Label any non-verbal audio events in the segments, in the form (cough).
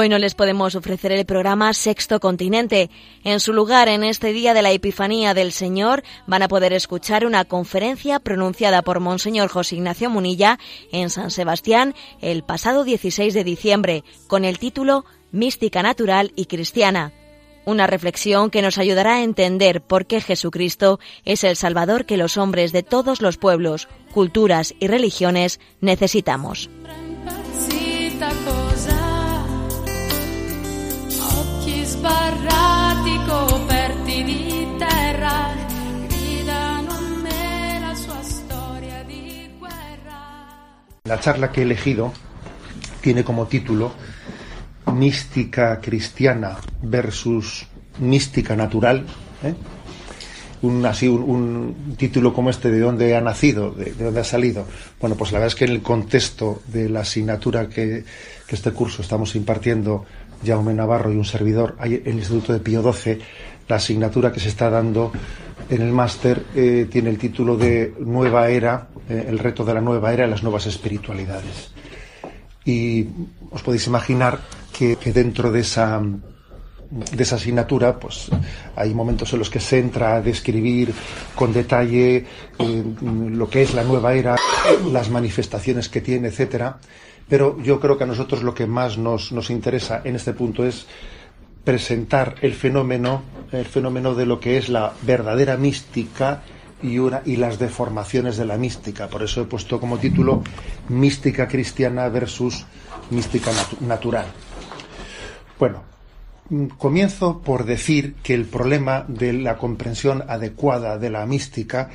Hoy no les podemos ofrecer el programa Sexto Continente. En su lugar, en este día de la Epifanía del Señor, van a poder escuchar una conferencia pronunciada por Monseñor José Ignacio Munilla en San Sebastián el pasado 16 de diciembre, con el título Mística Natural y Cristiana. Una reflexión que nos ayudará a entender por qué Jesucristo es el Salvador que los hombres de todos los pueblos, culturas y religiones necesitamos. La charla que he elegido tiene como título Mística cristiana versus mística natural. ¿eh? Un, así, un, título como este, ¿de dónde ha nacido? ¿De, dónde ha salido? Bueno, pues la verdad es que en el contexto de la asignatura que, que este curso estamos impartiendo Jaume Navarro y un servidor, hay en el Instituto de Pío XII, la asignatura que se está dando en el máster eh, tiene el título de Nueva Era, eh, el reto de la nueva era y las nuevas espiritualidades. Y os podéis imaginar que, dentro de esa, de esa asignatura, pues hay momentos en los que se entra a describir con detalle eh, lo que es la nueva era, las manifestaciones que tiene, etcétera. Pero yo creo que a nosotros lo que más nos, nos interesa en este punto es presentar el fenómeno, el fenómeno de lo que es la verdadera mística y, una, y las deformaciones de la mística. Por eso he puesto como título Mística cristiana versus mística natural. Bueno, comienzo por decir que el problema de la comprensión adecuada de la mística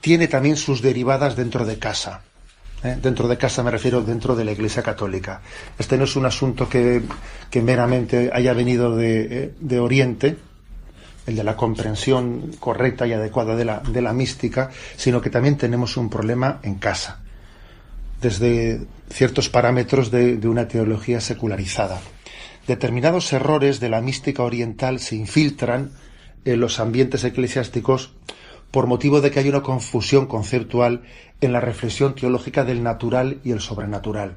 tiene también sus derivadas dentro de casa. ¿Eh? Dentro de casa me refiero dentro de la Iglesia Católica. Este no es un asunto que, meramente haya venido eh, de, Oriente, el de la comprensión correcta y adecuada de la, de la mística, sino que también tenemos un problema en casa, desde ciertos parámetros de, de una teología secularizada. Determinados errores de la mística oriental se infiltran en los ambientes eclesiásticos por motivo de que hay una confusión conceptual en la reflexión teológica del natural y el sobrenatural.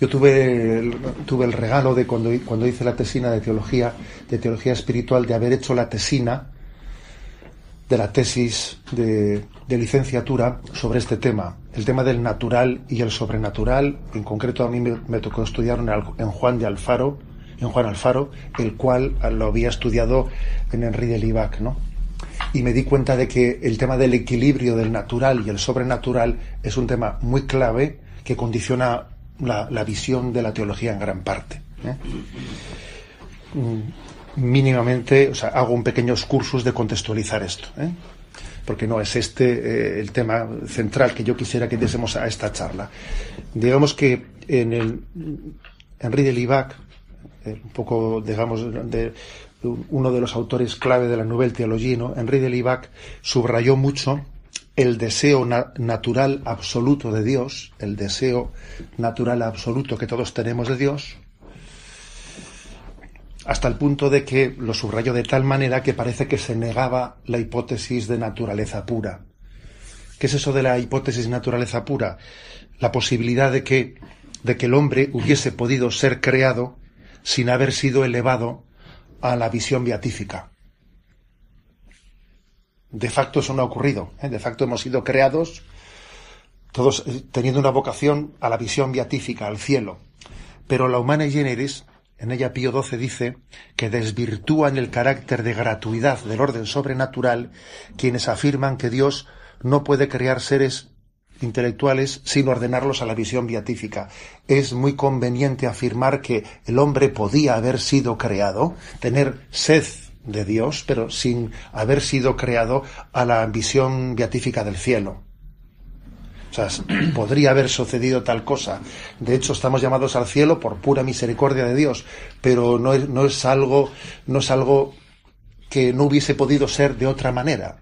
Yo tuve el, tuve el regalo de cuando, cuando hice la tesina de teología, de teología espiritual, de haber hecho la tesina de la tesis de, licenciatura sobre este tema, el tema del natural y el sobrenatural. En concreto, a mí me, tocó estudiar en, Juan de Alfaro, en Juan Alfaro, el cual lo había estudiado en Henri de Libac, ¿no? Y me di cuenta de que el tema del equilibrio del natural y el sobrenatural es un tema muy clave que condiciona la, visión de la teología en gran parte. ¿eh? Mm, mínimamente, o sea, hago un pequeños cursos de contextualizar esto, ¿eh? porque no es este eh, el tema central que yo quisiera que diésemos a esta charla. Digamos que en el Henri de Libac, un poco, digamos, de, uno de los autores clave de la Nouvelle Théologie, ¿no? Henri de Libac, subrayó mucho el deseo natural absoluto de Dios, el deseo natural absoluto que todos tenemos de Dios, hasta el punto de que lo subrayó de tal manera que parece que se negaba la hipótesis de naturaleza pura. ¿Qué es eso de la hipótesis de naturaleza pura? La posibilidad de que, de que el hombre hubiese podido ser creado sin haber sido elevado a la visión beatífica. De facto eso no ha ocurrido. ¿eh? De facto hemos sido creados todos eh, teniendo una vocación a la visión beatífica, al cielo. Pero la Humana Generis, en ella Pío XII dice que desvirtúan el carácter de gratuidad del orden sobrenatural quienes afirman que Dios no puede crear seres intelectuales sin ordenarlos a la visión beatífica. Es muy conveniente afirmar que el hombre podía haber sido creado, tener sed de Dios, pero sin haber sido creado a la visión beatífica del cielo. O sea, (clears throat) podría haber sucedido tal cosa. De hecho, estamos llamados al cielo por pura misericordia de Dios, pero no es, no es algo, no es algo que no hubiese podido ser de otra manera.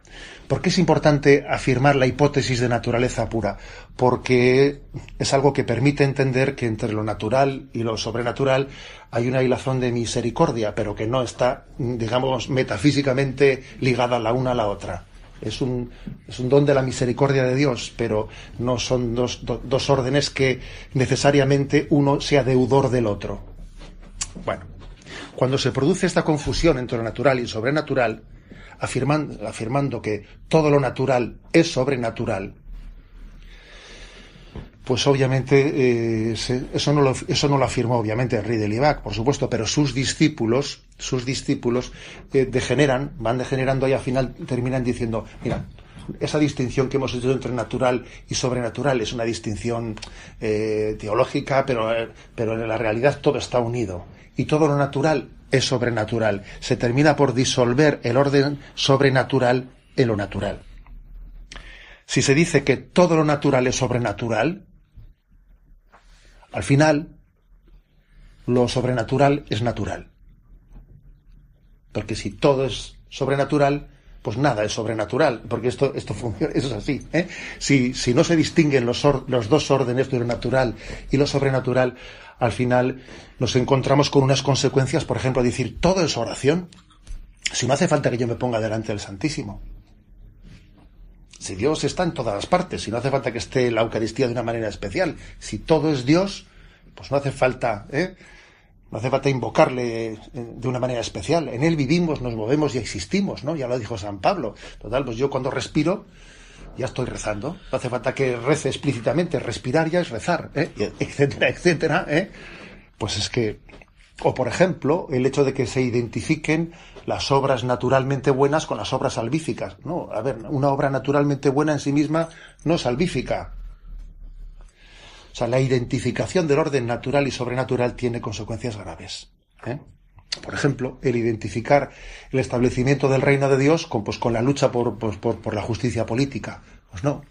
¿Por qué es importante afirmar la hipótesis de naturaleza pura? Porque es algo que permite entender que entre lo natural y lo sobrenatural hay una hilazón de misericordia, pero que no está, digamos, metafísicamente ligada la una a la otra. Es un, don de la misericordia de Dios, pero no son dos, dos órdenes que necesariamente uno sea deudor del otro. Bueno, cuando se produce esta confusión entre lo natural y sobrenatural, afirmando, afirmando que todo lo natural es sobrenatural, pues obviamente eh, eso, no lo, eso no lo afirmó obviamente Henri Libac, por supuesto, pero sus discípulos, sus discípulos eh, degeneran, van degenerando y al final terminan diciendo, mira, esa distinción que hemos hecho entre natural y sobrenatural es una distinción eh, teológica, pero, pero en la realidad todo está unido. Y todo lo natural es sobrenatural. Se termina por disolver el orden sobrenatural en lo natural. Si se dice que todo lo natural es sobrenatural, al final lo sobrenatural es natural. Porque si todo es sobrenatural, pues nada es sobrenatural, porque esto, esto (laughs) funciona, eso es así. ¿eh? Si, si no se distinguen los, los dos órdenes de lo natural y lo sobrenatural, al final nos encontramos con unas consecuencias, por ejemplo, decir, todo es oración. Si no hace falta que yo me ponga delante del Santísimo. Si Dios está en todas las partes, si no hace falta que esté la Eucaristía de una manera especial, si todo es Dios, pues no hace falta, ¿eh? No hace falta invocarle eh, de una manera especial. En Él vivimos, nos movemos y existimos, ¿no? Ya lo dijo San Pablo. Total, pues yo cuando respiro, ya estoy rezando. No hace falta que rece explícitamente. Respirar ya es rezar, ¿eh? etcétera, (laughs) etcétera, ¿eh? Pues es que, o por ejemplo, el hecho de que se identifiquen las obras naturalmente buenas con las obras salvíficas. No, a ver, una obra naturalmente buena en sí misma no es salvífica. O sea, la identificación del orden natural y sobrenatural tiene consecuencias graves. ¿eh? Por ejemplo, el identificar el establecimiento del reino de Dios con, pues, con la lucha por, pues, por, por, la justicia política. Pues no.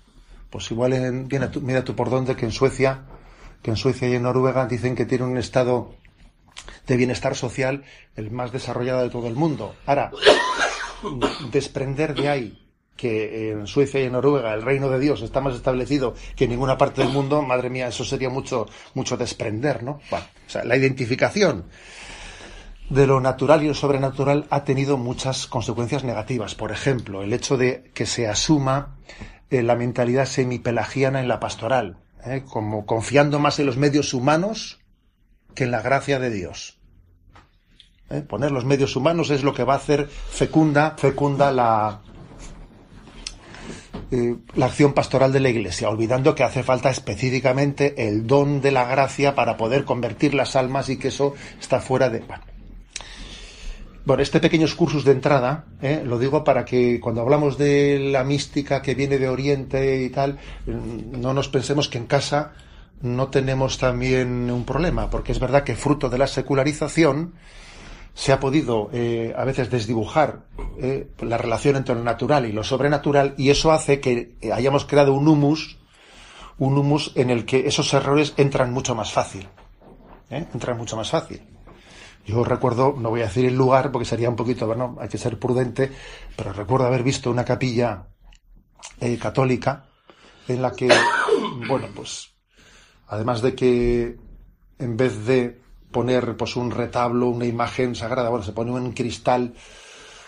Pues igual, en, mira tú por dónde que en Suecia, que en Suecia y en Noruega dicen que tiene un estado de bienestar social el más desarrollado de todo el mundo. Ahora, (coughs) desprender de ahí que en Suecia y en Noruega el reino de Dios está más establecido que en ninguna parte del mundo, madre mía, eso sería mucho, mucho desprender, ¿no? O sea, la identificación de lo natural y lo sobrenatural ha tenido muchas consecuencias negativas. Por ejemplo, el hecho de que se asuma eh, la mentalidad semipelagiana en la pastoral, ¿eh? como confiando más en los medios humanos que en la gracia de Dios. ¿Eh? Poner los medios humanos es lo que va a hacer fecunda, fecunda la, la acción pastoral de la Iglesia, olvidando que hace falta específicamente el don de la gracia para poder convertir las almas y que eso está fuera de... este pequeño excursus de entrada, eh, lo digo para que cuando hablamos de la mística que viene de Oriente y tal, mm, no nos pensemos que en casa no tenemos también un problema, porque es verdad que fruto de la secularización, se ha podido eh, a veces desdibujar eh, la relación entre lo natural y lo sobrenatural y eso hace que hayamos creado un humus, un humus en el que esos errores entran mucho más fácil. Entran mucho más fácil. Yo recuerdo, no voy a decir el lugar porque sería un poquito, bueno, hay que ser prudente, pero recuerdo haber visto una capilla católica en la que, (coughs) bueno, pues, además de que en vez de poner pues un retablo, una imagen sagrada, bueno, se pone un cristal,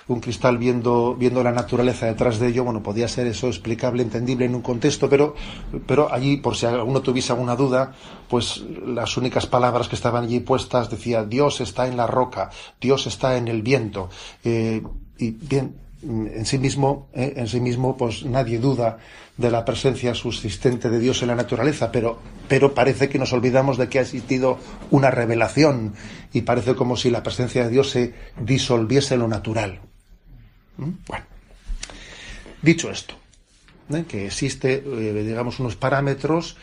un cristal viendo, viendo la naturaleza detrás de ello, bueno, podía ser eso explicable, entendible en un contexto, pero, pero allí, por si alguno tuviese alguna duda, pues las únicas palabras que estaban allí puestas decía Dios está en la roca, Dios está en el viento, eh, y bien, en sí mismo, eh, en sí mismo, pues nadie duda de la presencia subsistente de Dios en la naturaleza, pero, pero parece que nos olvidamos de que ha existido una revelación y parece como si la presencia de Dios se disolviese en lo natural. ¿Mm? Bueno, dicho esto, ¿eh? que existe, eh, digamos, unos parámetros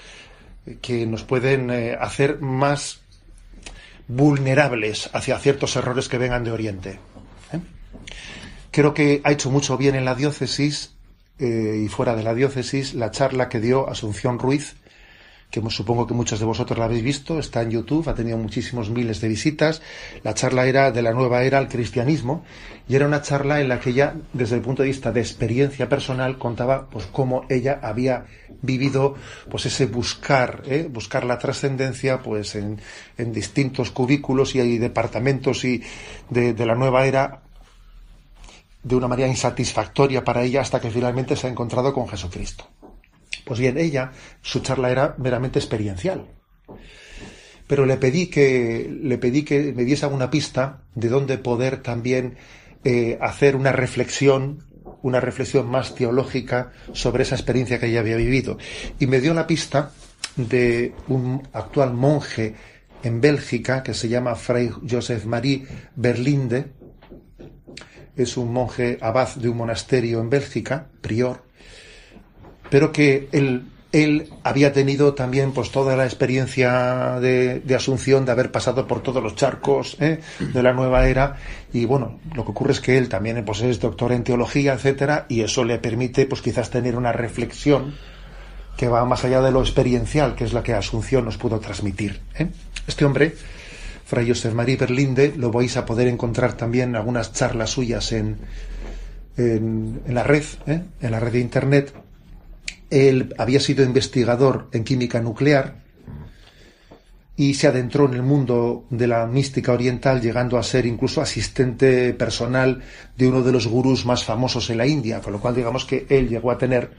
que nos pueden eh, hacer más vulnerables hacia ciertos errores que vengan de Oriente. Creo que ha hecho mucho bien en la diócesis y fuera de la diócesis la charla que dio Asunción Ruiz, que supongo que muchos de vosotros la habéis visto, está en YouTube, ha tenido muchísimos miles de visitas. La charla era de la nueva era al cristianismo y era una charla en la que ella, desde el punto de vista de experiencia personal, contaba pues cómo ella había vivido pues ese buscar, ¿eh? buscar la trascendencia pues en, distintos cubículos y hay departamentos y de, de la nueva era de una manera insatisfactoria para ella hasta que finalmente se ha encontrado con Jesucristo. Pues bien, ella, su charla era meramente experiencial. pero le pedí que, le pedí que me diese alguna pista de dónde poder también eh, hacer una reflexión, una reflexión más teológica sobre esa experiencia que ella había vivido. Y me dio la pista de un actual monje en Bélgica que se llama Fray Joseph Marie Berlinde. Es un monje abad de un monasterio en Bélgica, prior, pero que él, él había tenido también pues toda la experiencia de, Asunción, de haber pasado por todos los charcos ¿eh? de la nueva era, y bueno, lo que ocurre es que él también pues, es doctor en teología, etcétera, y eso le permite pues quizás tener una reflexión que va más allá de lo experiencial, que es la que Asunción nos pudo transmitir. ¿eh? Este hombre, Fray Josef Marie Berlinde, lo vais a poder encontrar también en algunas charlas suyas en, en, la red, ¿eh? en la red de Internet. Él había sido investigador en química nuclear y se adentró en el mundo de la mística oriental, llegando a ser incluso asistente personal de uno de los gurús más famosos en la India, con lo cual digamos que él llegó a tener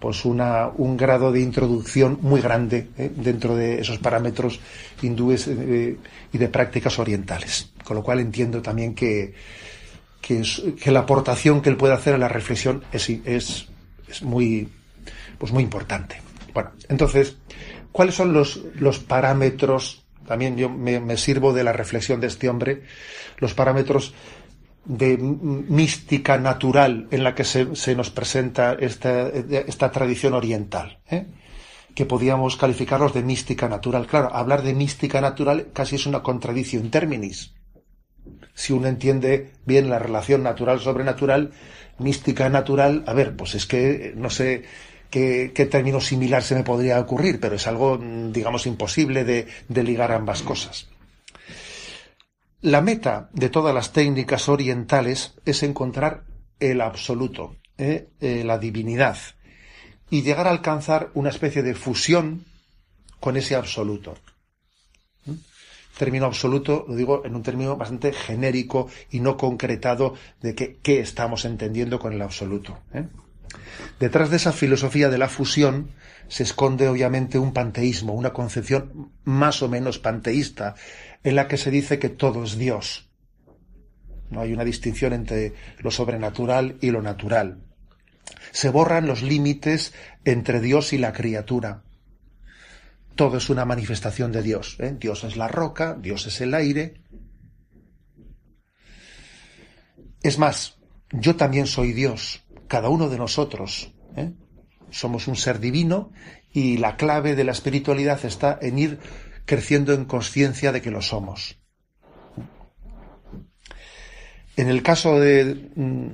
pues una, un grado de introducción muy grande ¿eh? dentro de esos parámetros hindúes eh, y de prácticas orientales. Con lo cual entiendo también que, que, la aportación que él puede hacer a la reflexión es, es, es muy, pues muy importante. Bueno, entonces, ¿cuáles son los, los parámetros? También yo me, sirvo de la reflexión de este hombre, los parámetros de mística natural en la que se, se nos presenta esta, esta tradición oriental, ¿eh? que podíamos calificarlos de mística natural. Claro, hablar de mística natural casi es una contradicción terminis. Si uno entiende bien la relación natural-sobrenatural, mística natural, a ver, pues es que no sé qué, término similar se me podría ocurrir, pero es algo, digamos, imposible de, de ligar ambas cosas. La meta de todas las técnicas orientales es encontrar el absoluto, ¿eh? Eh, la divinidad, y llegar a alcanzar una especie de fusión con ese absoluto. ¿Mm? Término absoluto, lo digo en un término bastante genérico y no concretado de qué estamos entendiendo con el absoluto. ¿eh? Detrás de esa filosofía de la fusión se esconde obviamente un panteísmo, una concepción más o menos panteísta, en la que se dice que todo es Dios. No hay una distinción entre lo sobrenatural y lo natural. Se borran los límites entre Dios y la criatura. Todo es una manifestación de Dios. ¿eh? Dios es la roca, Dios es el aire. Es más, yo también soy Dios, cada uno de nosotros. ¿eh? Somos un ser divino y la clave de la espiritualidad está en ir creciendo en conciencia de que lo somos. En el caso mm,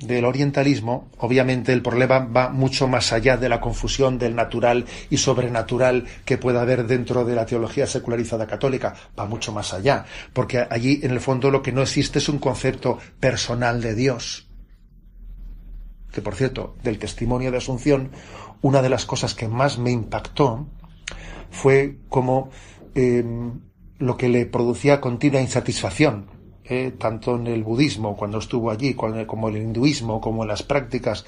del orientalismo, obviamente el problema va mucho más allá de la confusión del natural y sobrenatural que pueda haber dentro de la teología secularizada católica, va mucho más allá, porque allí en el fondo lo que no existe es un concepto personal de Dios. Por cierto, del testimonio de Asunción, una de las cosas que más me impactó fue como em, lo que le producía continua insatisfacción, eh, tanto en el budismo, cuando estuvo allí, como en el hinduismo, como en las prácticas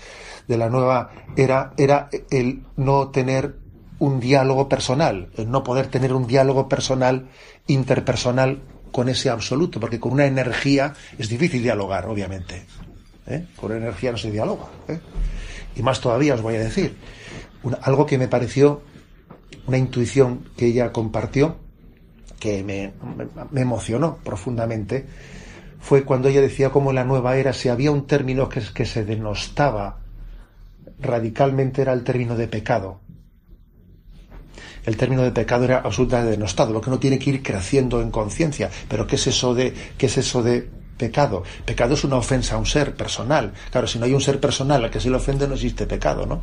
de la nueva era, era el no tener un diálogo personal, el no poder tener un diálogo personal, interpersonal con ese absoluto, porque con una energía es difícil dialogar, obviamente. ¿Eh? Con energía no se dialoga. ¿eh? Y más todavía os voy a decir, algo que me pareció una intuición que ella compartió que me, emocionó profundamente fue cuando ella decía cómo en la nueva era si había un término que, que se denostaba radicalmente era el término de pecado. El término de pecado era absolutamente denostado, lo que uno tiene que ir creciendo en conciencia. Pero ¿qué es eso de, qué es eso de pecado? Pecado es una ofensa a un ser personal. Claro, si no hay un ser personal al que se le ofende no existe pecado, ¿no?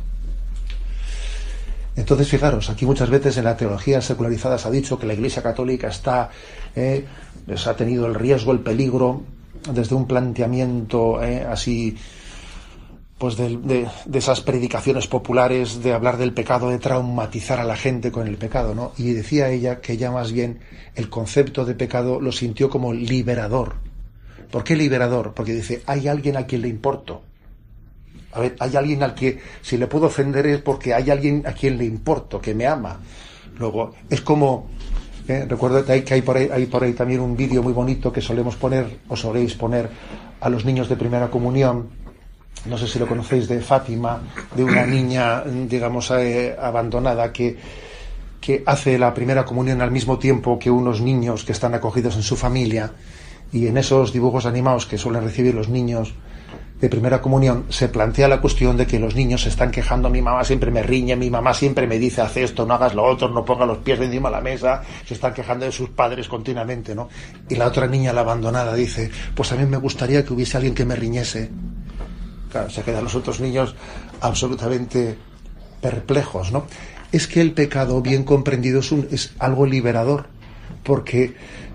Entonces, fijaros, aquí muchas veces en la teología secularizada se ha dicho que la Iglesia Católica está, eh, ha tenido el riesgo, el peligro, desde un planteamiento eh, así, pues de, esas predicaciones populares de hablar del pecado, de traumatizar a la gente con el pecado, ¿no? Y decía ella que ella más bien el concepto de pecado lo sintió como liberador. ¿Por qué liberador? Porque dice, hay alguien a quien le importo a ver, hay alguien al que si le puedo ofender es porque hay alguien a quien le importo, que me ama. Luego, es como ¿eh? Recuerdo que hay por, ahí, hay por ahí también un vídeo muy bonito que solemos poner, o soléis poner a los niños de primera comunión, no sé si lo conocéis, de Fátima, de una (coughs) niña, digamos, eh, abandonada que, que hace la primera comunión al mismo tiempo que unos niños que están acogidos en su familia. Y en esos dibujos animados que suelen recibir los niños de primera comunión se plantea la cuestión de que los niños se están quejando, mi mamá siempre me riñe, mi mamá siempre me dice haz esto, no hagas lo otro, no ponga los pies encima de la mesa, se están quejando de sus padres continuamente, ¿no? Y la otra niña, la abandonada, dice, pues a mí me gustaría que hubiese alguien que me riñese. Claro, se quedan los otros niños absolutamente perplejos, ¿no? Es que el pecado, bien comprendido, es, algo liberador, porque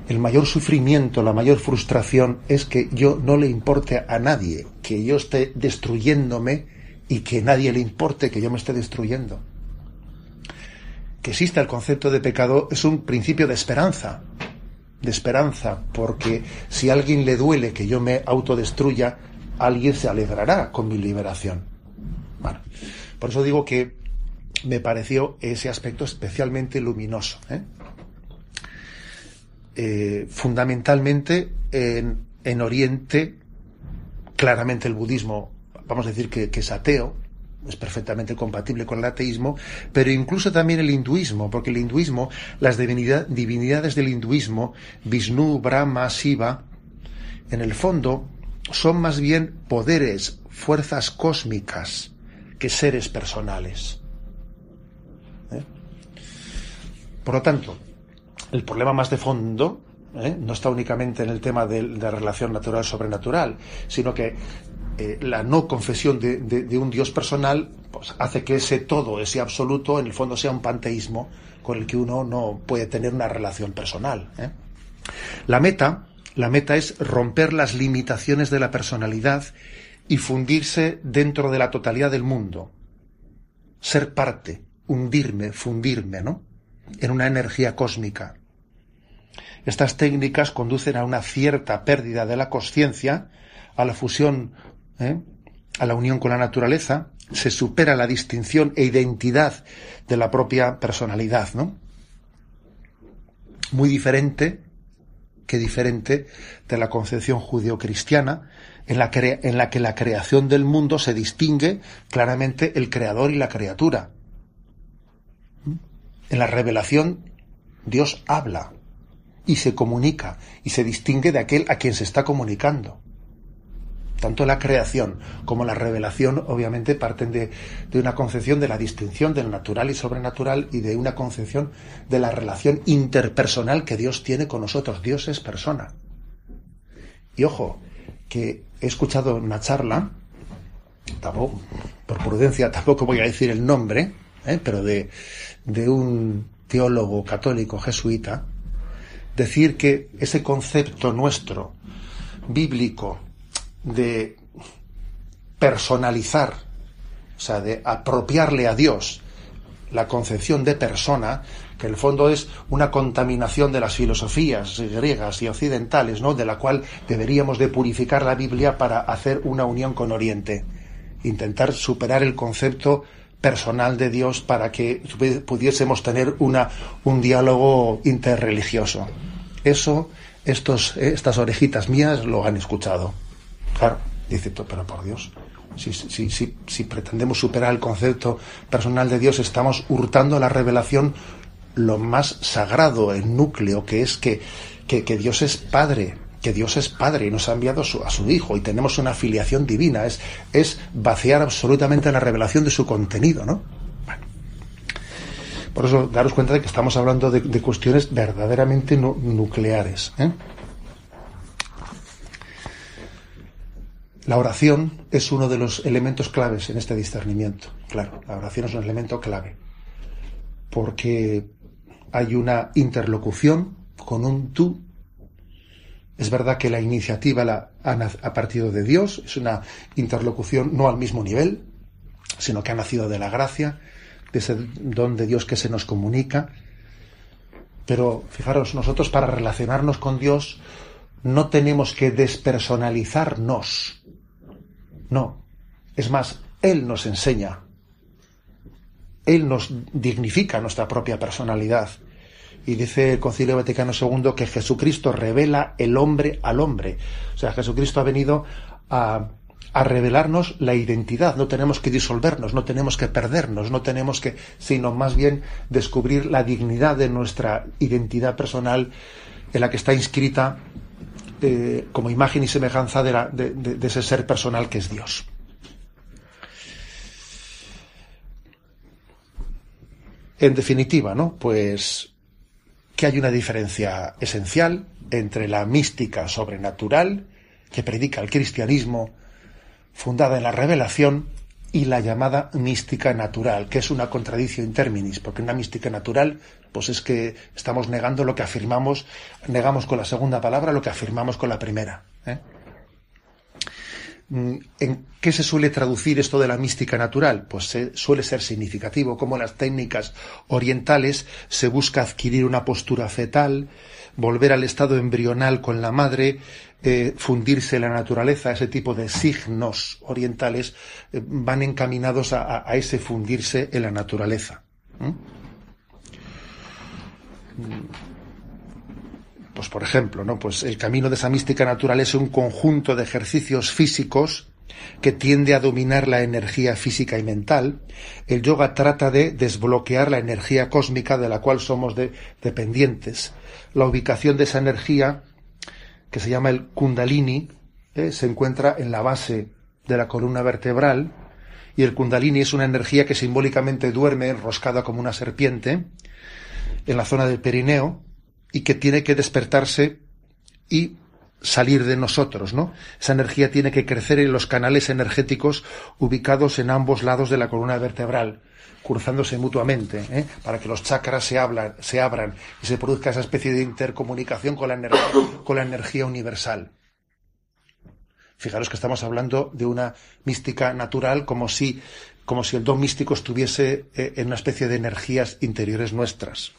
el mayor sufrimiento, la mayor frustración es que yo no le importe a nadie, que yo esté destruyéndome y que nadie le importe que yo me esté destruyendo. Que exista el concepto de pecado es un principio de esperanza, de esperanza, porque si a alguien le duele que yo me autodestruya, alguien se alegrará con mi liberación. Bueno, por eso digo que me pareció ese aspecto especialmente luminoso. ¿eh? Eh, fundamentalmente en, en, Oriente, claramente el budismo, vamos a decir que, que, es ateo, es perfectamente compatible con el ateísmo, pero incluso también el hinduismo, porque el hinduismo, las divinidad, divinidades del hinduismo, Vishnu, Brahma, Shiva, en el fondo son más bien poderes, fuerzas cósmicas, que seres personales. ¿Eh? Por lo tanto, el problema más de fondo ¿eh? no está únicamente en el tema de, la relación natural-sobrenatural, sino que eh, la no confesión de, un Dios personal pues, hace que ese todo, ese absoluto, en el fondo sea un panteísmo con el que uno no puede tener una relación personal. ¿eh? La meta, la meta es romper las limitaciones de la personalidad y fundirse dentro de la totalidad del mundo. Ser parte, hundirme, fundirme, ¿no? En una energía cósmica. Estas técnicas conducen a una cierta pérdida de la conciencia, a la fusión, ¿eh? a la unión con la naturaleza, se supera la distinción e identidad de la propia personalidad, ¿no? Muy diferente que diferente de la concepción judeocristiana, en la, en la que la creación del mundo se distingue claramente el creador y la criatura. ¿Mm? En la revelación Dios habla, y se comunica y se distingue de aquel a quien se está comunicando. Tanto la creación como la revelación obviamente parten de, de, una concepción de la distinción del natural y sobrenatural y de una concepción de la relación interpersonal que Dios tiene con nosotros. Dios es persona. Y ojo, que he escuchado una charla, tampoco, por prudencia tampoco voy a decir el nombre, ¿eh? pero de, de un teólogo católico jesuita, decir que ese concepto nuestro, bíblico, de personalizar, o sea, de apropiarle a Dios la concepción de persona, que en el fondo es una contaminación de las filosofías griegas y occidentales, ¿no? de la cual deberíamos de purificar la Biblia para hacer una unión con Oriente, intentar superar el concepto personal de Dios para que pudiésemos tener una, un diálogo interreligioso. Eso, estos, estas orejitas mías lo han escuchado. Claro, dice, pero por Dios, si, si, si, si, pretendemos superar el concepto personal de Dios, estamos hurtando la revelación lo más sagrado, el núcleo, que es que, que, que Dios es Padre, que Dios es Padre y nos ha enviado a su, Hijo y tenemos una filiación divina, es, es vaciar absolutamente la revelación de su contenido, ¿no? Por eso, daros cuenta de que estamos hablando de, cuestiones verdaderamente nucleares. ¿eh? La oración es uno de los elementos claves en este discernimiento. Claro, la oración es un elemento clave. Porque hay una interlocución con un tú es verdad que la iniciativa la, ha, partido de Dios, es una interlocución no al mismo nivel, sino que ha nacido de la gracia, de ese don de Dios que se nos comunica. Pero fijaros, nosotros para relacionarnos con Dios no tenemos que despersonalizarnos. No. Es más, Él nos enseña. Él nos dignifica nuestra propia personalidad Y dice el Concilio Vaticano II que Jesucristo revela el hombre al hombre. O sea, Jesucristo ha venido a, a revelarnos la identidad. No tenemos que disolvernos, no tenemos que perdernos, no tenemos que, sino más bien descubrir la dignidad de nuestra identidad personal en la que está inscrita eh, como imagen y semejanza de, de ese ser personal que es Dios. En definitiva, ¿no? Pues que hay una diferencia esencial entre la mística sobrenatural que predica el cristianismo fundada en la revelación y la llamada mística natural, que es una contradicción in terminis, porque una mística natural, pues es que estamos negando lo que afirmamos, negamos con la segunda palabra lo que afirmamos con la primera. ¿eh? Mm, ¿En qué se suele traducir esto de la mística natural? Pues suele ser significativo, como las técnicas orientales se busca adquirir una postura fetal, volver al estado embrional con la madre, eh, fundirse la naturaleza, ese tipo de signos orientales eh, van encaminados a, ese fundirse en la naturaleza. Pues por ejemplo, ¿no? Pues el camino de esa mística natural es un conjunto de ejercicios físicos que tiende a dominar la energía física y mental. El yoga trata de desbloquear la energía cósmica de la cual somos dependientes. La ubicación de esa energía que se llama el Kundalini, ¿eh? se encuentra en la base de la columna vertebral, y el Kundalini es una energía que simbólicamente duerme enroscada como una serpiente en la zona del perineo y que tiene que despertarse y salir de nosotros, ¿no? Esa energía tiene que crecer en los canales energéticos ubicados en ambos lados de la columna vertebral cruzándose mutuamente, ¿eh? para que los chakras se, hablan, se abran y se produzca esa especie de intercomunicación con la, energía, con la energía universal. Fijaros que estamos hablando de una mística natural como si, como si el don místico estuviese eh, en una especie de energías interiores nuestras.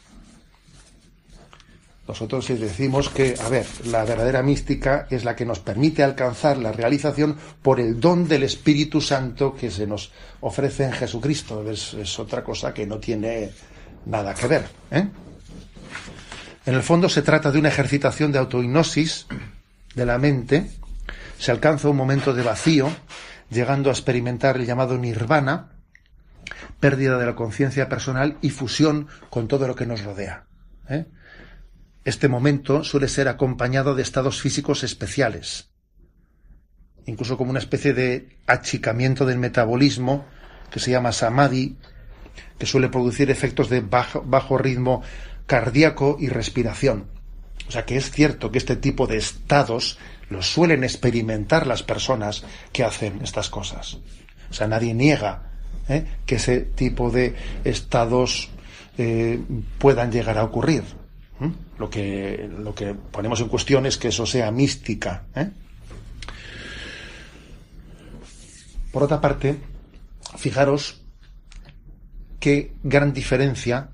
Nosotros decimos que, a ver, la verdadera mística es la que nos permite alcanzar la realización por el don del Espíritu Santo que se nos ofrece en Jesucristo. Es, otra cosa que no tiene nada que ver. ¿eh? En el fondo se trata de una ejercitación de autohipnosis de la mente. Se alcanza un momento de vacío, llegando a experimentar el llamado nirvana, pérdida de la conciencia personal y fusión con todo lo que nos rodea. ¿eh? Este momento suele ser acompañado de estados físicos especiales, incluso como una especie de achicamiento del metabolismo que se llama samadhi, que suele producir efectos de bajo, bajo ritmo cardíaco y respiración. O sea que es cierto que este tipo de estados los suelen experimentar las personas que hacen estas cosas. O sea, nadie niega ¿eh? que ese tipo de estados eh, puedan llegar a ocurrir. ¿Mm? Lo, que, lo que ponemos en cuestión es que eso sea mística. ¿eh? Por otra parte, fijaros qué gran diferencia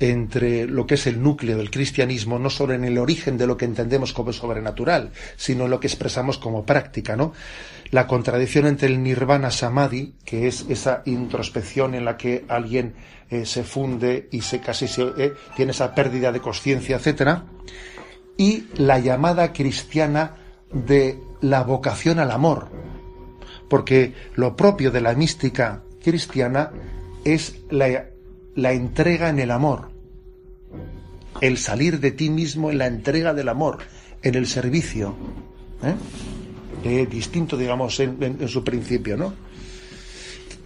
entre lo que es el núcleo del cristianismo, no solo en el origen de lo que entendemos como sobrenatural, sino en lo que expresamos como práctica, ¿no? La contradicción entre el nirvana samadhi, que es esa introspección en la que alguien eh, se funde y se casi se, eh, tiene esa pérdida de conciencia, etcétera, y la llamada cristiana de la vocación al amor, porque lo propio de la mística cristiana es la la entrega en el amor, el salir de ti mismo en la entrega del amor, en el servicio, ¿eh? Distinto, digamos, en, su principio, ¿no?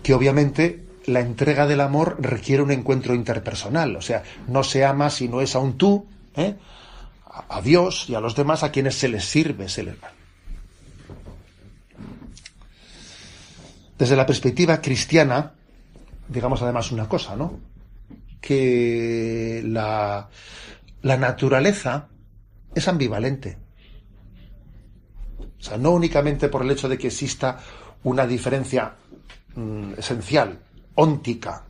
Que obviamente la entrega del amor requiere un encuentro interpersonal, o sea, no se ama si no es a un tú, ¿eh? a, Dios y a los demás a quienes se les sirve, se les Desde la perspectiva cristiana, digamos además una cosa, ¿no? Que la, la naturaleza es ambivalente. O sea, no únicamente por el hecho de que exista una diferencia mm, esencial, óntica,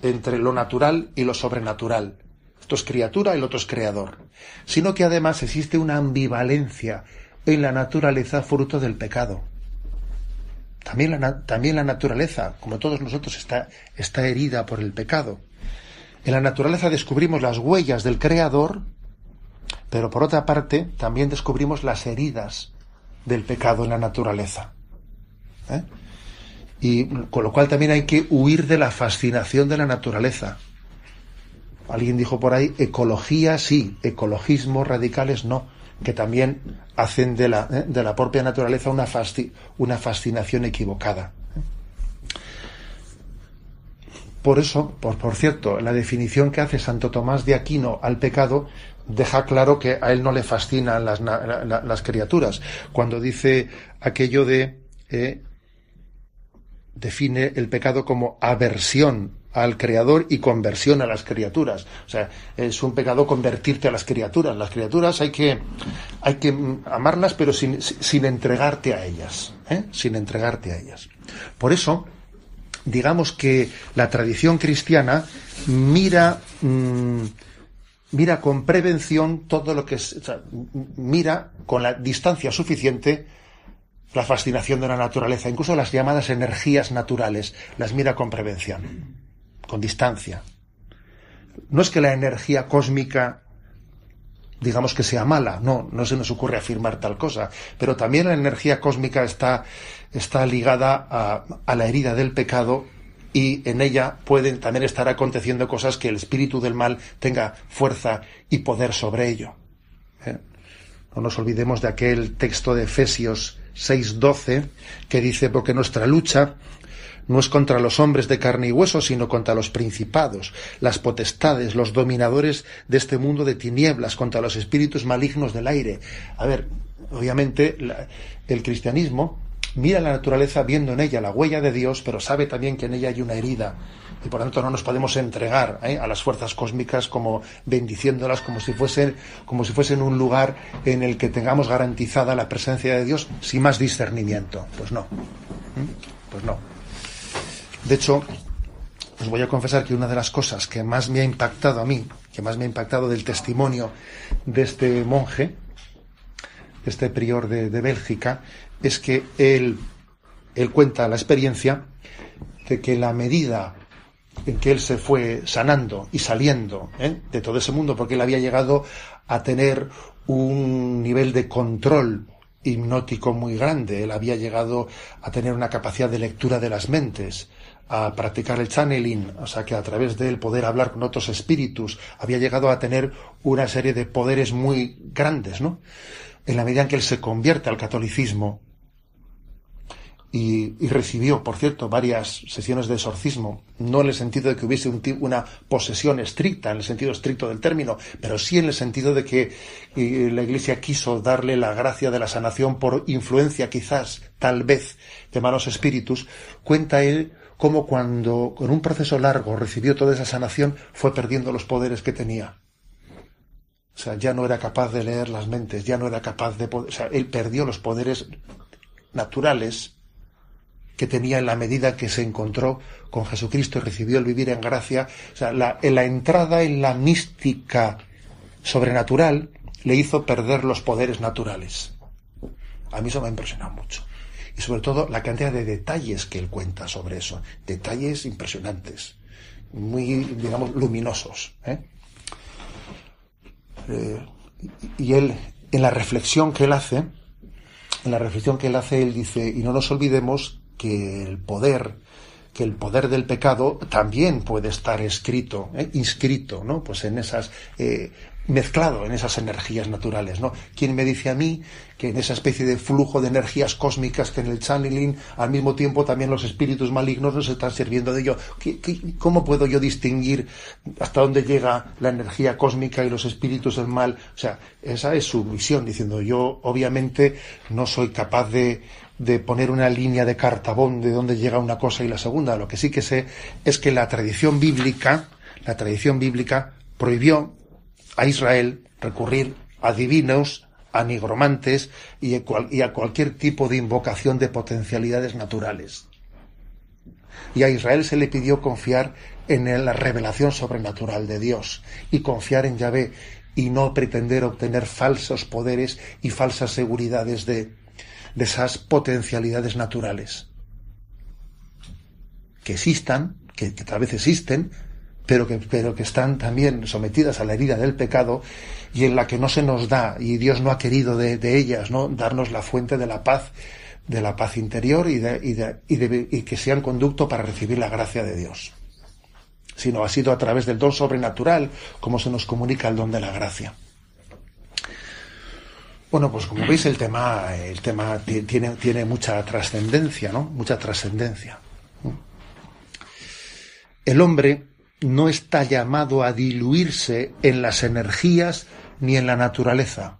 entre lo natural y lo sobrenatural. Esto es criatura y lo otro es creador. Sino que además existe una ambivalencia en la naturaleza fruto del pecado. También la, también la naturaleza, como todos nosotros, está, está herida por el pecado En la naturaleza descubrimos las huellas del Creador, pero por otra parte también descubrimos las heridas del pecado en la naturaleza. ¿eh? Y con lo cual también hay que huir de la fascinación de la naturaleza. Alguien dijo por ahí, ecología sí, ecologismos radicales no, que también hacen de la, ¿eh? de la propia naturaleza una, una fascinación equivocada. Por eso, por, por cierto, la definición que hace Santo Tomás de Aquino al pecado deja claro que a él no le fascinan las, las criaturas. Cuando dice aquello de eh, define el pecado como aversión al creador y conversión a las criaturas. O sea, es un pecado convertirte a las criaturas. Las criaturas hay que, hay que amarlas, pero sin, sin entregarte a ellas. ¿eh? Sin entregarte a ellas. Por eso, digamos que la tradición cristiana mira, mm, mira con prevención todo lo que es, mira con la distancia suficiente la fascinación de la naturaleza, incluso las llamadas energías naturales, las mira con prevención, con distancia. No es que la energía cósmica digamos que sea mala, no, no se nos ocurre afirmar tal cosa, pero también la energía cósmica está, está ligada a, la herida del pecado y en ella pueden también estar aconteciendo cosas que el espíritu del mal tenga fuerza y poder sobre ello. ¿eh? No nos olvidemos de aquel texto de Efesios 6:12 que dice, porque nuestra lucha no es contra los hombres de carne y hueso, sino contra los principados, las potestades, los dominadores de este mundo de tinieblas, contra los espíritus malignos del aire. A ver, obviamente el cristianismo mira la naturaleza viendo en ella la huella de Dios, pero sabe también que en ella hay una herida. Y por lo tanto no nos podemos entregar ¿eh? a las fuerzas cósmicas como bendiciéndolas como si fuesen como si fuesen un lugar en el que tengamos garantizada la presencia de Dios sin más discernimiento. Pues no. ¿Mm? Pues no. De hecho, os voy a confesar que una de las cosas que más me ha impactado a mí, que más me ha impactado del testimonio de este monje, este prior de, Bélgica, es que él, él cuenta la experiencia de que la medida en que él se fue sanando y saliendo ¿eh? de todo ese mundo, porque él había llegado a tener un nivel de control hipnótico muy grande, él había llegado a tener una capacidad de lectura de las mentes, a practicar el channeling, o sea que a través de él poder hablar con otros espíritus, había llegado a tener una serie de poderes muy grandes, ¿no? En la medida en que él se convierte al catolicismo, y, recibió, por cierto, varias sesiones de exorcismo, no en el sentido de que hubiese una posesión estricta, en el sentido estricto del término, pero sí en el sentido de que eh, la Iglesia quiso darle la gracia de la sanación por influencia, quizás, tal vez, de malos espíritus, cuenta él cómo cuando, con un proceso largo, recibió toda esa sanación, fue perdiendo los poderes que tenía. O sea, ya no era capaz de leer las mentes, ya no era capaz de poder, o sea, él perdió los poderes naturales que tenía en la medida que se encontró con Jesucristo y recibió el vivir en gracia. O sea, la, en la entrada en la mística sobrenatural le hizo perder los poderes naturales. A mí eso me ha impresionado mucho. Y sobre todo la cantidad de detalles que él cuenta sobre eso. Detalles impresionantes. Muy, digamos, luminosos. ¿eh? Eh, y él, en la reflexión que él hace, en la reflexión que él hace, él dice, y no nos olvidemos que el poder que el poder del pecado también puede estar escrito, ¿eh? inscrito, ¿no? Pues en esas eh, mezclado en esas energías naturales, ¿no? ¿Quién me dice a mí que en esa especie de flujo de energías cósmicas que en el channeling al mismo tiempo también los espíritus malignos nos están sirviendo de ello? cómo puedo yo distinguir hasta dónde llega la energía cósmica y los espíritus del mal? O sea, esa es su misión, diciendo yo obviamente no soy capaz de de poner una línea de cartabón de dónde llega una cosa y la segunda. Lo que sí que sé es que la tradición bíblica, la tradición bíblica prohibió a Israel recurrir a divinos, a nigromantes y a cualquier tipo de invocación de potencialidades naturales. Y a Israel se le pidió confiar en la revelación sobrenatural de Dios y confiar en Yahvé y no pretender obtener falsos poderes y falsas seguridades de, de esas potencialidades naturales. Que existan, que, tal vez existen, pero que, pero que están también sometidas a la herida del pecado y en la que no se nos da, y Dios no ha querido de, ellas, ¿no? darnos la fuente de la paz, de la paz interior y, de, y, de, y, que sean conducto para recibir la gracia de Dios. Sino ha sido a través del don sobrenatural como se nos comunica el don de la gracia. Bueno, pues como veis el tema, el tema tiene, tiene mucha trascendencia, ¿no? Mucha trascendencia. El hombre no está llamado a diluirse en las energías ni en la naturaleza,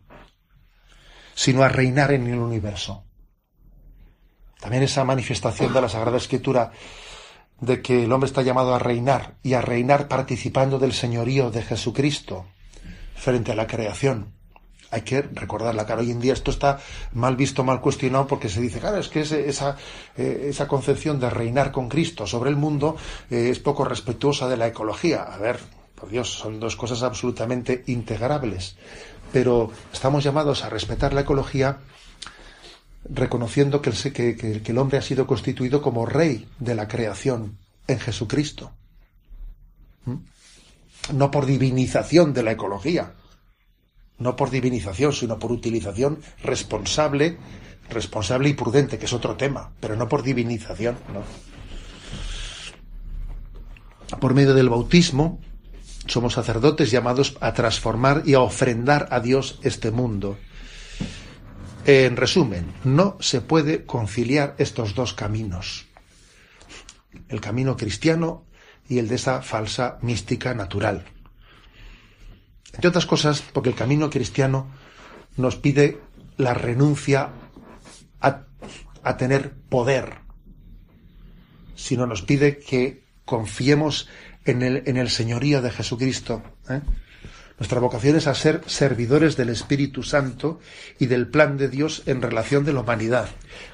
sino a reinar en el universo. También esa manifestación de la Sagrada Escritura de que el hombre está llamado a reinar y a reinar participando del señorío de Jesucristo frente a la creación hay que recordarla. Claro, hoy en día esto está mal visto, mal cuestionado, porque se dice, claro, es que esa, eh, esa concepción de reinar con Cristo sobre el mundo eh, es poco respetuosa de la ecología. A ver, por Dios, son dos cosas absolutamente integrables. Pero estamos llamados a respetar la ecología reconociendo que el, que, el hombre ha sido constituido como rey de la creación en Jesucristo. ¿Mm? No por divinización de la ecología, no por divinización, sino por utilización responsable, responsable y prudente, que es otro tema, pero no por divinización, ¿no? Por medio del bautismo, somos sacerdotes llamados a transformar y a ofrendar a Dios este mundo. En resumen, no se puede conciliar estos dos caminos, el camino cristiano y el de esa falsa mística natural. Entre otras cosas, porque el camino cristiano nos pide la renuncia a, tener poder, sino nos pide que confiemos en el, en el señorío de Jesucristo. ¿eh? Nuestra vocación es a ser servidores del Espíritu Santo y del plan de Dios en relación de la humanidad,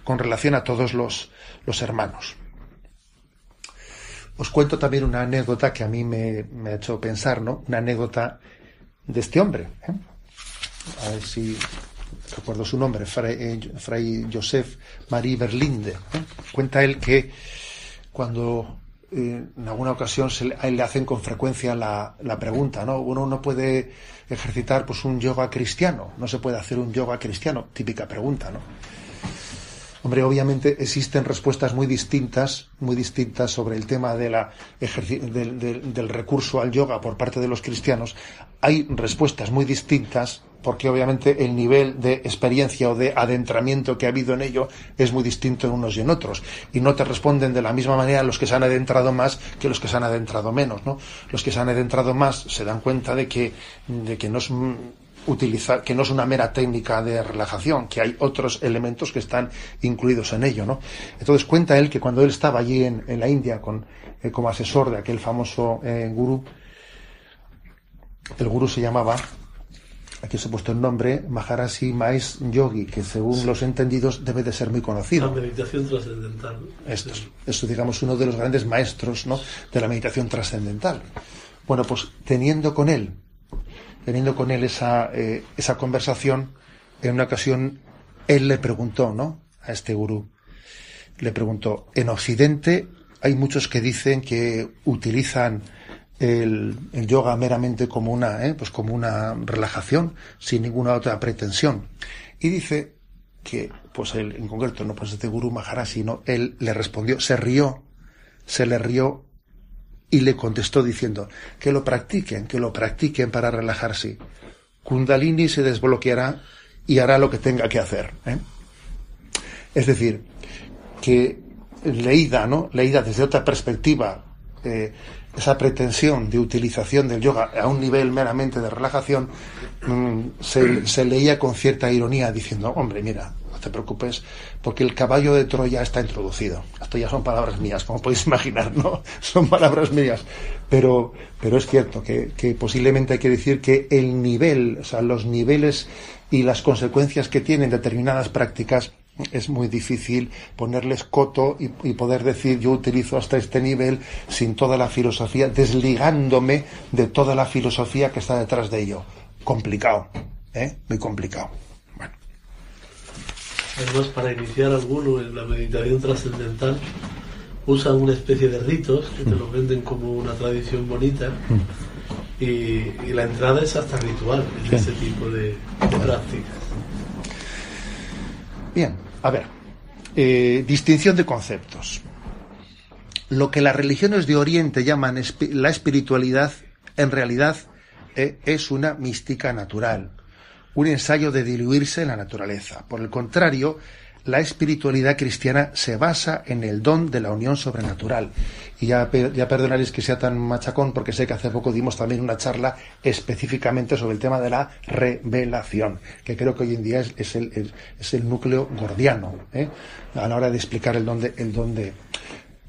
con relación a todos los, los hermanos. Os cuento también una anécdota que a mí me, me ha hecho pensar, ¿no? Una anécdota de este hombre. ¿eh? A ver si recuerdo su nombre, Fray, eh, Joseph Marie Berlinde. ¿eh? Cuenta él que cuando en alguna ocasión se, a él le hacen con frecuencia la, la, pregunta, ¿no? Uno no puede ejercitar pues un yoga cristiano, no se puede hacer un yoga cristiano, típica pregunta, ¿no? Hombre, obviamente existen respuestas muy distintas, muy distintas sobre el tema de la del, del, recurso al yoga por parte de los cristianos. Hay respuestas muy distintas porque obviamente el nivel de experiencia o de adentramiento que ha habido en ello es muy distinto en unos y en otros. Y no te responden de la misma manera los que se han adentrado más que los que se han adentrado menos. ¿no? Los que se han adentrado más se dan cuenta de que, de que no es utilizar, que no es una mera técnica de relajación, que hay otros elementos que están incluidos en ello, ¿no? Entonces cuenta él que cuando él estaba allí en, la India con, eh, como asesor de aquel famoso eh, gurú, el gurú se llamaba, aquí se ha puesto el nombre, Maharashi Mais Yogi, que según los entendidos debe de ser muy conocido. La meditación trascendental. Esto, es, digamos, uno de los grandes maestros ¿no? de la meditación trascendental. Bueno, pues teniendo con él teniendo con él esa, eh, esa conversación, en una ocasión él le preguntó, ¿no? A este gurú. Le preguntó, en Occidente hay muchos que dicen que utilizan el, yoga meramente como una, ¿eh? pues como una relajación, sin ninguna otra pretensión. Y dice que, pues él en concreto, no pues este gurú Maharashi, ¿no? Él le respondió, se rió, se le rió y le contestó diciendo que lo practiquen, que lo practiquen para relajarse. Kundalini se desbloqueará y hará lo que tenga que hacer. ¿eh? Es decir, que leída, ¿no? Leída desde otra perspectiva, eh, esa pretensión de utilización del yoga a un nivel meramente de relajación, mm, se, se leía con cierta ironía diciendo, hombre, mira, te preocupes, porque el caballo de Troya está introducido. Esto ya son palabras mías, como podéis imaginar, ¿no? (laughs) Son palabras mías. Pero, pero es cierto que, posiblemente hay que decir que el nivel, o sea, los niveles y las consecuencias que tienen determinadas prácticas es muy difícil ponerles coto y, poder decir yo utilizo hasta este nivel sin toda la filosofía, desligándome de toda la filosofía que está detrás de ello. Complicado, ¿eh? Muy complicado. Además, para iniciar alguno en la meditación trascendental, usan una especie de ritos que te lo venden como una tradición bonita y, la entrada es hasta ritual en ese tipo de, prácticas. Bien, a ver, eh, distinción de conceptos. Lo que las religiones de Oriente llaman la espiritualidad, en realidad eh, es una mística natural, un ensayo de diluirse en la naturaleza. Por el contrario, la espiritualidad cristiana se basa en el don de la unión sobrenatural. Y ya, ya perdonaréis que sea tan machacón, porque sé que hace poco dimos también una charla específicamente sobre el tema de la revelación, que creo que hoy en día es, el, núcleo gordiano, ¿eh? a la hora de explicar el don de. El don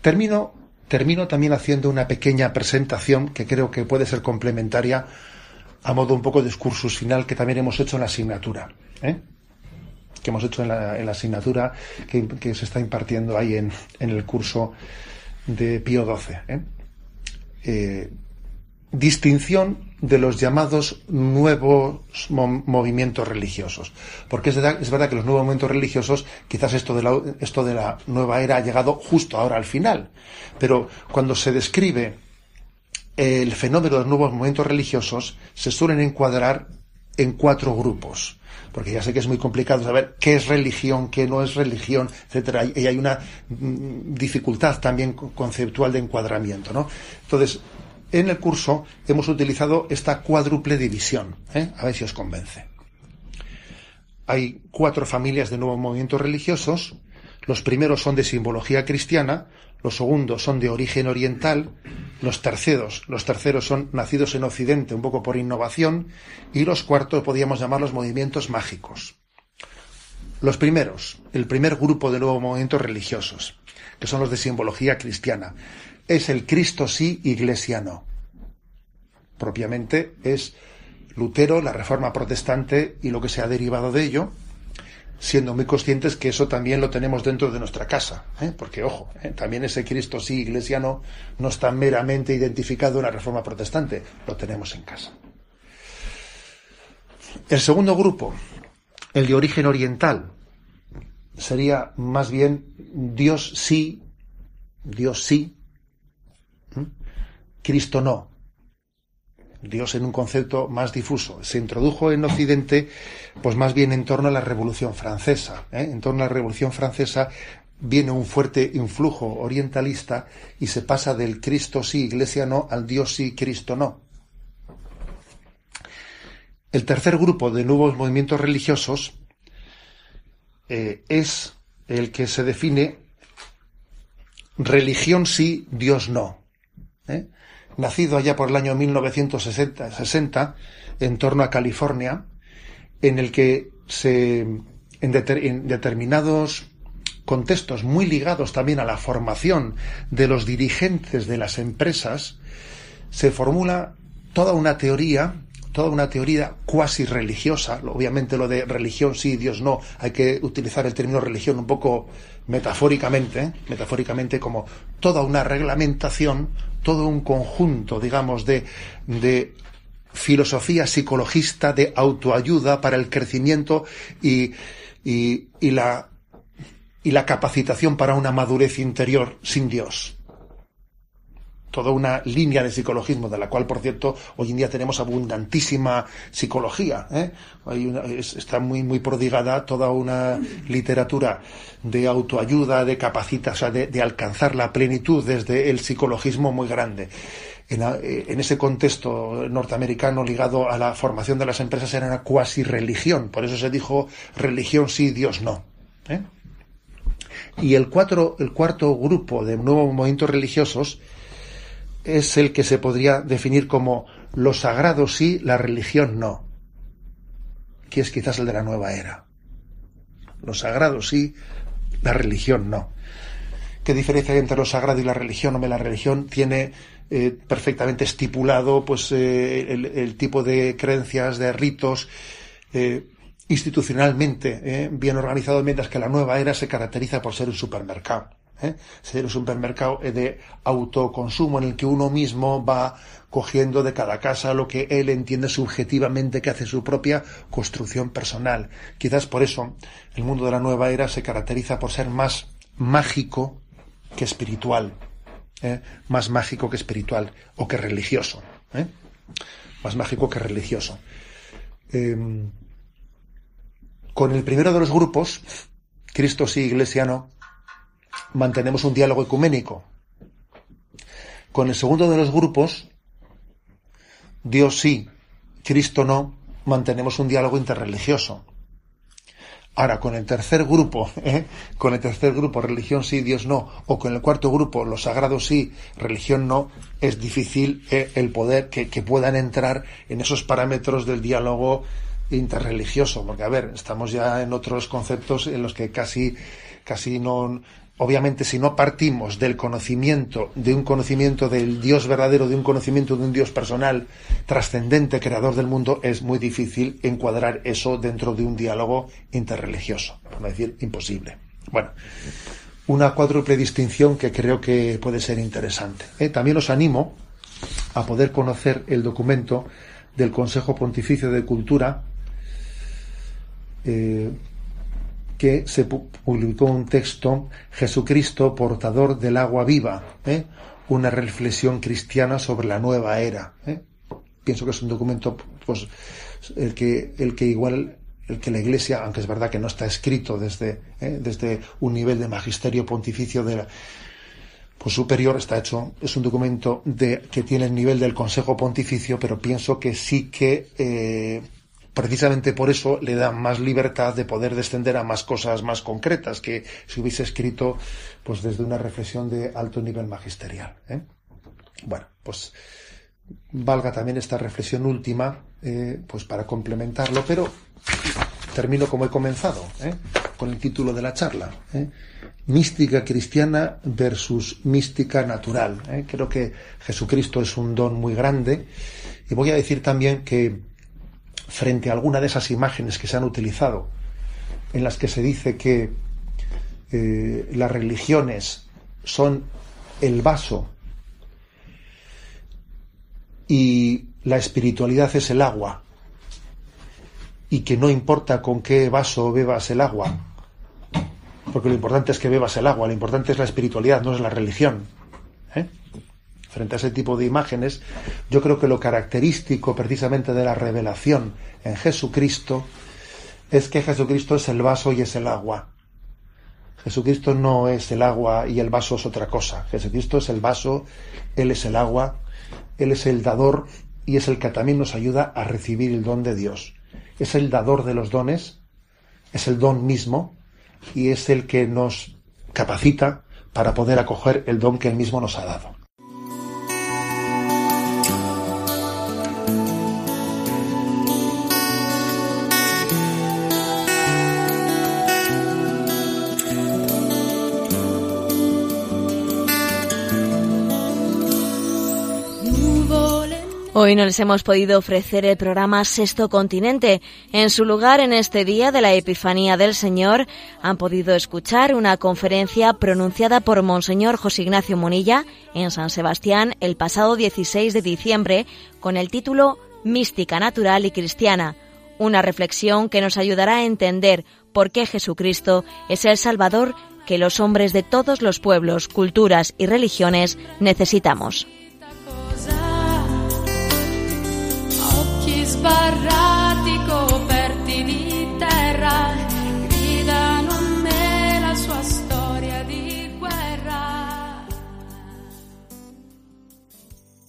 Termino, termino también haciendo una pequeña presentación que creo que puede ser complementaria a modo un poco de discursus final que también hemos hecho en la asignatura. ¿eh? que hemos hecho en la, asignatura que, se está impartiendo ahí en, el curso de Pío XII. ¿eh? Eh, distinción de los llamados nuevos movimientos religiosos. Porque es verdad, es verdad, que los nuevos movimientos religiosos, quizás esto de, la, esto de la nueva era ha llegado justo ahora al final. Pero cuando se describe el fenómeno de los nuevos movimientos religiosos, se suelen encuadrar en cuatro grupos porque ya sé que es muy complicado saber qué es religión, qué no es religión, etcétera, y hay una mm, dificultad también conceptual de encuadramiento, ¿no? Entonces, en el curso hemos utilizado esta cuádruple división, ¿eh? a ver si os convence. Hay cuatro familias de nuevos movimientos religiosos. Los primeros son de simbología cristiana, los segundos son de origen oriental, los terceros, los terceros son nacidos en Occidente un poco por innovación y los cuartos podríamos llamarlos movimientos mágicos. Los primeros, el primer grupo de nuevos movimientos religiosos, que son los de simbología cristiana, es el Cristo sí, Iglesia no. Propiamente es Lutero, la Reforma Protestante y lo que se ha derivado de ello, siendo muy conscientes que eso también lo tenemos dentro de nuestra casa, ¿eh? porque ojo, ¿eh? también ese Cristo sí iglesiano no está meramente identificado en la Reforma Protestante, lo tenemos en casa. El segundo grupo, el de origen oriental, sería más bien Dios sí, Dios sí, Cristo no. Dios en un concepto más difuso. Se introdujo en Occidente, pues más bien en torno a la Revolución Francesa. ¿eh? En torno a la Revolución Francesa viene un fuerte influjo orientalista y se pasa del Cristo sí, Iglesia no, al Dios sí, Cristo no. El tercer grupo de nuevos movimientos religiosos eh, es el que se define religión sí, Dios no. ¿eh? Nacido allá por el año 1960, en torno a California, en el que se, en, determinados contextos muy ligados también a la formación de los dirigentes de las empresas, se formula toda una teoría, toda una teoría cuasi religiosa, obviamente lo de religión sí, Dios no, hay que utilizar el término religión un poco metafóricamente, metafóricamente como toda una reglamentación todo un conjunto, digamos, de, de filosofía psicologista de autoayuda para el crecimiento y, y, la, y la capacitación para una madurez interior sin Dios toda una línea de psicologismo, de la cual, por cierto, hoy en día tenemos abundantísima psicología. ¿eh? está muy, muy prodigada toda una literatura de autoayuda, de capacitación, de, alcanzar la plenitud desde el psicologismo muy grande. En, ese contexto norteamericano ligado a la formación de las empresas era una cuasi religión, por eso se dijo religión sí, Dios no. ¿eh? Y el, cuatro, el cuarto grupo de nuevos movimientos religiosos es el que se podría definir como lo sagrado sí, la religión no, que es quizás el de la nueva era. Lo sagrado sí, la religión no. ¿Qué diferencia hay entre lo sagrado y la religión? Hombre, la religión tiene eh, perfectamente estipulado pues eh, el, tipo de creencias, de ritos, eh, institucionalmente bien organizado, mientras que la nueva era se caracteriza por ser un supermercado. ¿Eh? ser un supermercado de autoconsumo en el que uno mismo va cogiendo de cada casa lo que él entiende subjetivamente que hace su propia construcción personal. Quizás por eso el mundo de la nueva era se caracteriza por ser más mágico, que espiritual, ¿eh? más mágico que espiritual o que religioso, ¿eh? más mágico que religioso. Em, con el primero de los grupos, Cristo sí, Iglesia no, mantenemos un diálogo ecuménico. Con el segundo de los grupos, Dios sí, Cristo no, mantenemos un diálogo interreligioso. Ahora, con el tercer grupo, (laughs) ¿eh? con el tercer grupo, religión sí, Dios no, o con el cuarto grupo, los sagrados sí, religión no, es difícil ¿eh? el poder que, que, puedan entrar en esos parámetros del diálogo interreligioso, porque a ver, estamos ya en otros conceptos en los que casi, casi no, obviamente si no partimos del conocimiento, de un conocimiento del Dios verdadero, de un conocimiento de un Dios personal, trascendente, creador del mundo, es muy difícil encuadrar eso dentro de un diálogo interreligioso. Es decir, imposible. Bueno, una cuádruple distinción que creo que puede ser interesante. ¿eh? También os animo a poder conocer el documento del Consejo Pontificio de Cultura, eh, que se publicó un texto, Jesucristo, portador del agua viva, ¿eh? una reflexión cristiana sobre la nueva era. ¿eh? Pienso que es un documento, pues, el que, el que igual, el que la Iglesia, aunque es verdad que no está escrito desde, ¿eh? desde un nivel de magisterio pontificio de la, pues superior está hecho, es un documento de, que tiene el nivel del Consejo Pontificio, pero pienso que sí que precisamente por eso le da más libertad de poder descender a más cosas más concretas que si hubiese escrito pues desde una reflexión de alto nivel magisterial. ¿eh? Bueno, pues valga también esta reflexión última eh, pues para complementarlo, pero termino como he comenzado, ¿eh? con el título de la charla. Mística cristiana versus mística natural. Creo que Jesucristo es un don muy grande y voy a decir también que frente a alguna de esas imágenes que se han utilizado, en las que se dice que eh, las religiones son el vaso y la espiritualidad es el agua, y que no importa con qué vaso bebas el agua, porque lo importante es que bebas el agua, lo importante es la espiritualidad, no es la religión. ¿eh? Frente a ese tipo de imágenes, yo creo que lo característico precisamente de la revelación en Jesucristo es que Jesucristo es el vaso y es el agua. Jesucristo no es el agua y el vaso es otra cosa. Jesucristo es el vaso, Él es el agua, Él es el dador y es el que también nos ayuda a recibir el don de Dios. Es el dador de los dones, es el don mismo y es el que nos capacita para poder acoger el don que Él mismo nos ha dado. Hoy no les hemos podido ofrecer el programa Sexto Continente. En su lugar, en este día de la Epifanía del Señor, han podido escuchar una conferencia pronunciada por Monseñor José Ignacio Monilla en San Sebastián el pasado 16 de diciembre con el título Mística Natural y Cristiana, una reflexión que nos ayudará a entender por qué Jesucristo es el Salvador que los hombres de todos los pueblos, culturas y religiones necesitamos. sbarrati, coperti di terra.